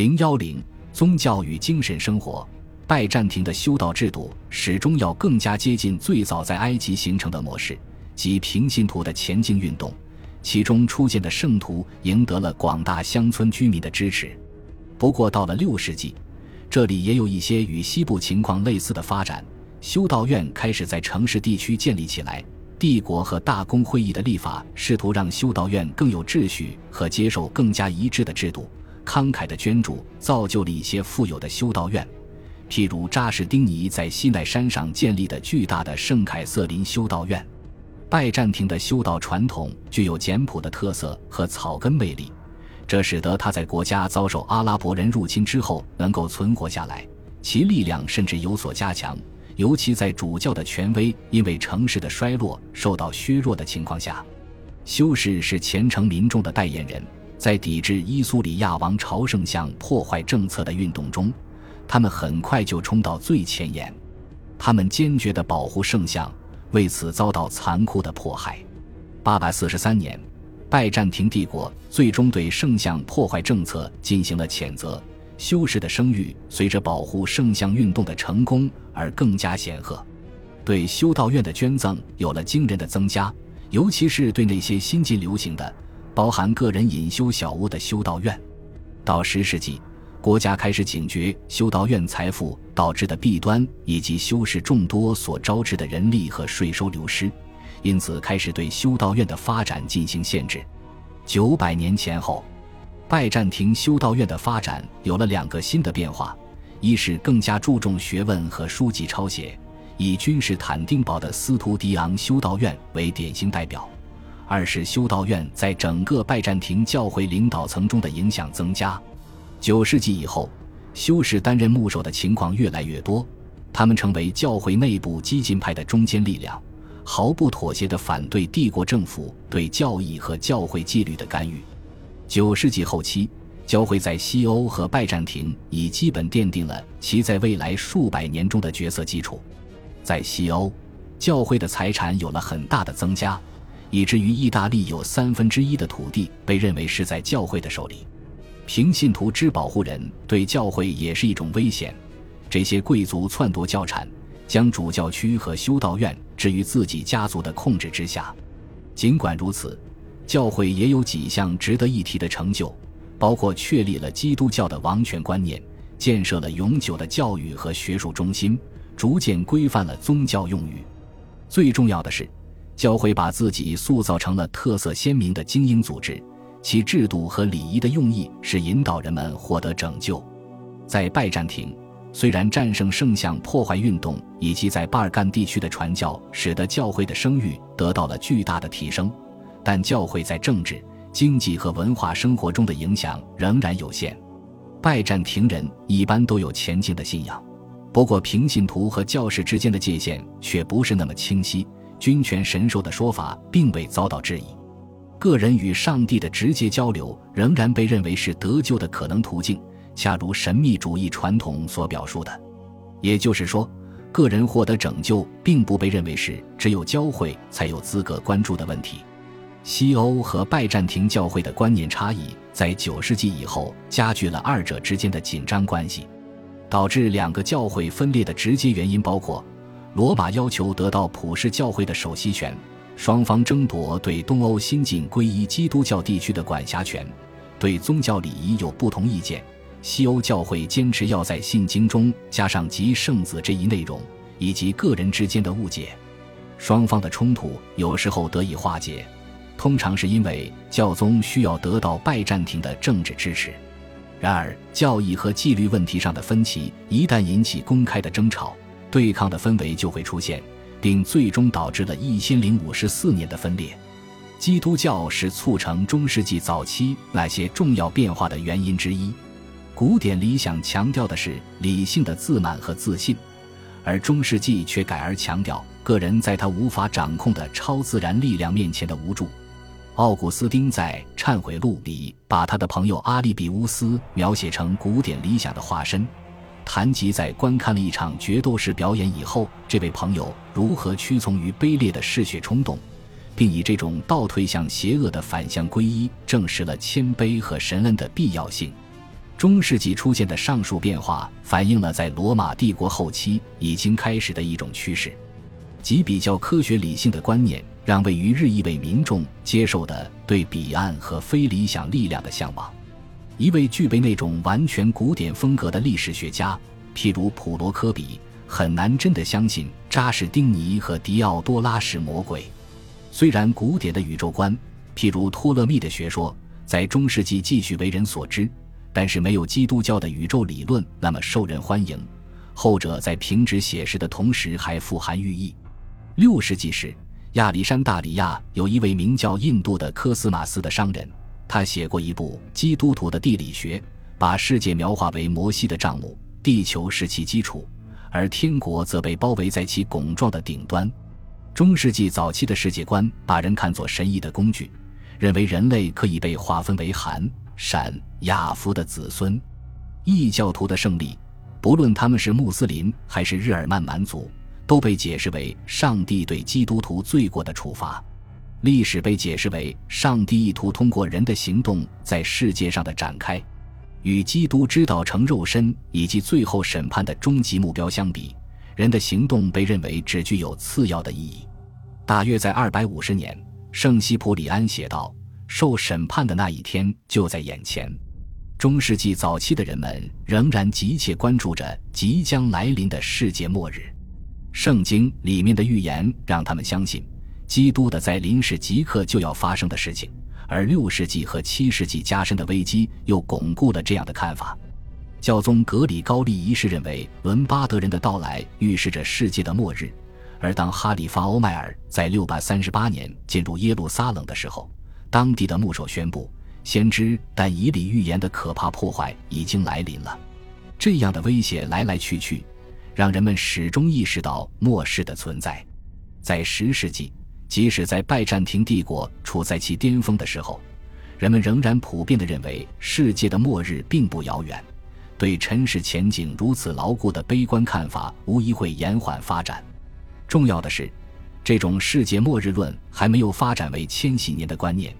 零幺零宗教与精神生活，拜占庭的修道制度始终要更加接近最早在埃及形成的模式，即平信徒的前进运动。其中出现的圣徒赢得了广大乡村居民的支持。不过，到了六世纪，这里也有一些与西部情况类似的发展。修道院开始在城市地区建立起来，帝国和大公会议的立法试图让修道院更有秩序和接受更加一致的制度。慷慨的捐助造就了一些富有的修道院，譬如扎什丁尼在西奈山上建立的巨大的圣凯瑟琳修道院。拜占庭的修道传统具有简朴的特色和草根魅力，这使得他在国家遭受阿拉伯人入侵之后能够存活下来，其力量甚至有所加强，尤其在主教的权威因为城市的衰落受到削弱的情况下。修士是虔诚民众的代言人。在抵制伊苏里亚王朝圣像破坏政策的运动中，他们很快就冲到最前沿。他们坚决地保护圣像，为此遭到残酷的迫害。八百四十三年，拜占庭帝国最终对圣像破坏政策进行了谴责。修士的声誉随着保护圣像运动的成功而更加显赫，对修道院的捐赠有了惊人的增加，尤其是对那些新近流行的。包含个人隐修小屋的修道院，到十世纪，国家开始警觉修道院财富导致的弊端，以及修士众多所招致的人力和税收流失，因此开始对修道院的发展进行限制。九百年前后，拜占庭修道院的发展有了两个新的变化：一是更加注重学问和书籍抄写，以君士坦丁堡的斯图迪昂修道院为典型代表。二是修道院在整个拜占庭教会领导层中的影响增加。九世纪以后，修士担任牧首的情况越来越多，他们成为教会内部激进派的中坚力量，毫不妥协地反对帝国政府对教义和教会纪律的干预。九世纪后期，教会在西欧和拜占庭已基本奠定了其在未来数百年中的角色基础。在西欧，教会的财产有了很大的增加。以至于意大利有三分之一的土地被认为是在教会的手里。平信徒之保护人对教会也是一种危险。这些贵族篡夺教产，将主教区和修道院置于自己家族的控制之下。尽管如此，教会也有几项值得一提的成就，包括确立了基督教的王权观念，建设了永久的教育和学术中心，逐渐规范了宗教用语。最重要的是。教会把自己塑造成了特色鲜明的精英组织，其制度和礼仪的用意是引导人们获得拯救。在拜占庭，虽然战胜圣像破坏运动以及在巴尔干地区的传教使得教会的声誉得到了巨大的提升，但教会在政治、经济和文化生活中的影响仍然有限。拜占庭人一般都有虔敬的信仰，不过平信徒和教士之间的界限却不是那么清晰。君权神授的说法并未遭到质疑，个人与上帝的直接交流仍然被认为是得救的可能途径，恰如神秘主义传统所表述的。也就是说，个人获得拯救并不被认为是只有教会才有资格关注的问题。西欧和拜占庭教会的观念差异在九世纪以后加剧了二者之间的紧张关系，导致两个教会分裂的直接原因包括。罗马要求得到普世教会的首席权，双方争夺对东欧新晋皈依基督教地区的管辖权，对宗教礼仪有不同意见。西欧教会坚持要在信经中加上及圣子这一内容，以及个人之间的误解。双方的冲突有时候得以化解，通常是因为教宗需要得到拜占庭的政治支持。然而，教义和纪律问题上的分歧一旦引起公开的争吵。对抗的氛围就会出现，并最终导致了一千零五十四年的分裂。基督教是促成中世纪早期那些重要变化的原因之一。古典理想强调的是理性的自满和自信，而中世纪却改而强调个人在他无法掌控的超自然力量面前的无助。奥古斯丁在《忏悔录》里把他的朋友阿利比乌斯描写成古典理想的化身。谈及在观看了一场决斗士表演以后，这位朋友如何屈从于卑劣的嗜血冲动，并以这种倒退向邪恶的反向皈依，证实了谦卑和神恩的必要性。中世纪出现的上述变化，反映了在罗马帝国后期已经开始的一种趋势，即比较科学理性的观念，让位于日益为民众接受的对彼岸和非理想力量的向往。一位具备那种完全古典风格的历史学家，譬如普罗科比。很难真的相信扎什丁尼和迪奥多拉是魔鬼。虽然古典的宇宙观，譬如托勒密的学说，在中世纪继续为人所知，但是没有基督教的宇宙理论那么受人欢迎。后者在平直写实的同时还富含寓意。六世纪时，亚历山大里亚有一位名叫印度的科斯马斯的商人，他写过一部《基督徒的地理学》，把世界描画为摩西的帐幕，地球是其基础。而天国则被包围在其拱状的顶端。中世纪早期的世界观把人看作神异的工具，认为人类可以被划分为寒、闪、雅夫的子孙。异教徒的胜利，不论他们是穆斯林还是日耳曼蛮族，都被解释为上帝对基督徒罪过的处罚。历史被解释为上帝意图通过人的行动在世界上的展开。与基督之道成肉身以及最后审判的终极目标相比，人的行动被认为只具有次要的意义。大约在二百五十年，圣西普里安写道：“受审判的那一天就在眼前。”中世纪早期的人们仍然急切关注着即将来临的世界末日。圣经里面的预言让他们相信，基督的在临是即刻就要发生的事情。而六世纪和七世纪加深的危机又巩固了这样的看法。教宗格里高利一世认为，伦巴德人的到来预示着世界的末日。而当哈里发欧迈尔在六百三十八年进入耶路撒冷的时候，当地的牧首宣布，先知但以理预言的可怕破坏已经来临了。这样的威胁来来去去，让人们始终意识到末世的存在。在十世纪。即使在拜占庭帝国处在其巅峰的时候，人们仍然普遍地认为世界的末日并不遥远。对尘世前景如此牢固的悲观看法，无疑会延缓发展。重要的是，这种世界末日论还没有发展为千禧年的观念，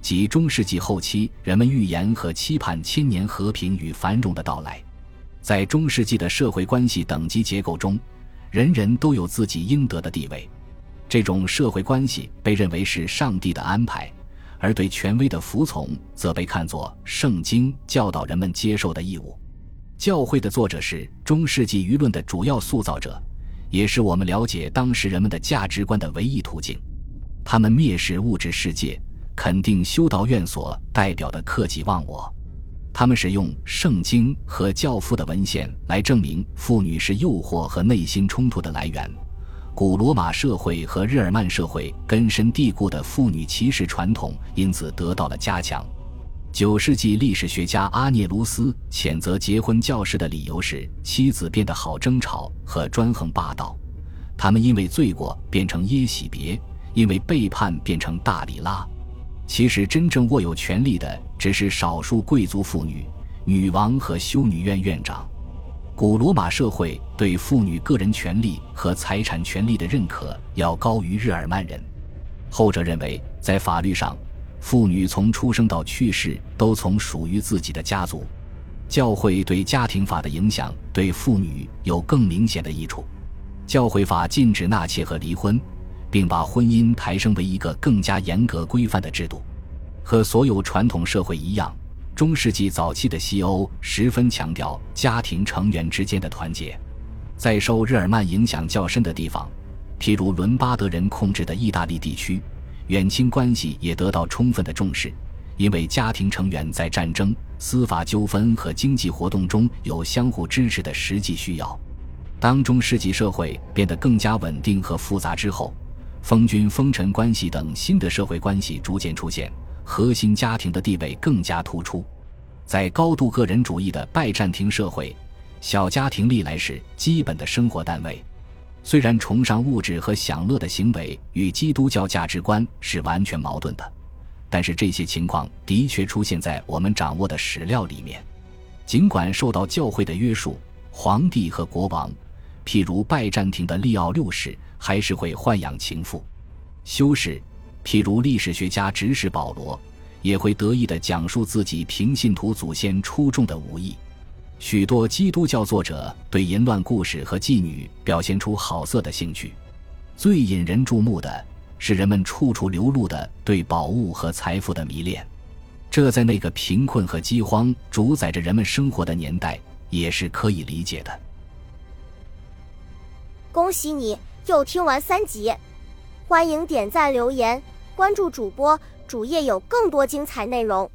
即中世纪后期人们预言和期盼千年和平与繁荣的到来。在中世纪的社会关系等级结构中，人人都有自己应得的地位。这种社会关系被认为是上帝的安排，而对权威的服从则被看作圣经教导人们接受的义务。教会的作者是中世纪舆论的主要塑造者，也是我们了解当时人们的价值观的唯一途径。他们蔑视物质世界，肯定修道院所代表的克己忘我。他们使用圣经和教父的文献来证明妇女是诱惑和内心冲突的来源。古罗马社会和日耳曼社会根深蒂固的妇女歧视传统因此得到了加强。九世纪历史学家阿涅卢斯谴责结婚教士的理由是妻子变得好争吵和专横霸道，他们因为罪过变成耶喜别，因为背叛变成大里拉。其实真正握有权力的只是少数贵族妇女、女王和修女院院长。古罗马社会对妇女个人权利和财产权利的认可要高于日耳曼人。后者认为，在法律上，妇女从出生到去世都从属于自己的家族。教会对家庭法的影响对妇女有更明显的益处。教会法禁止纳妾和离婚，并把婚姻抬升为一个更加严格规范的制度。和所有传统社会一样。中世纪早期的西欧十分强调家庭成员之间的团结，在受日耳曼影响较深的地方，譬如伦巴德人控制的意大利地区，远亲关系也得到充分的重视，因为家庭成员在战争、司法纠纷和经济活动中有相互支持的实际需要。当中世纪社会变得更加稳定和复杂之后，封君封臣关系等新的社会关系逐渐出现。核心家庭的地位更加突出，在高度个人主义的拜占庭社会，小家庭历来是基本的生活单位。虽然崇尚物质和享乐的行为与基督教价值观是完全矛盾的，但是这些情况的确出现在我们掌握的史料里面。尽管受到教会的约束，皇帝和国王，譬如拜占庭的利奥六世，还是会豢养情妇、修士。譬如历史学家指使保罗，也会得意地讲述自己平信徒祖先出众的武艺。许多基督教作者对淫乱故事和妓女表现出好色的兴趣。最引人注目的是人们处处流露的对宝物和财富的迷恋，这在那个贫困和饥荒主宰着人们生活的年代也是可以理解的。恭喜你又听完三集，欢迎点赞、留言、关注主播，主页有更多精彩内容。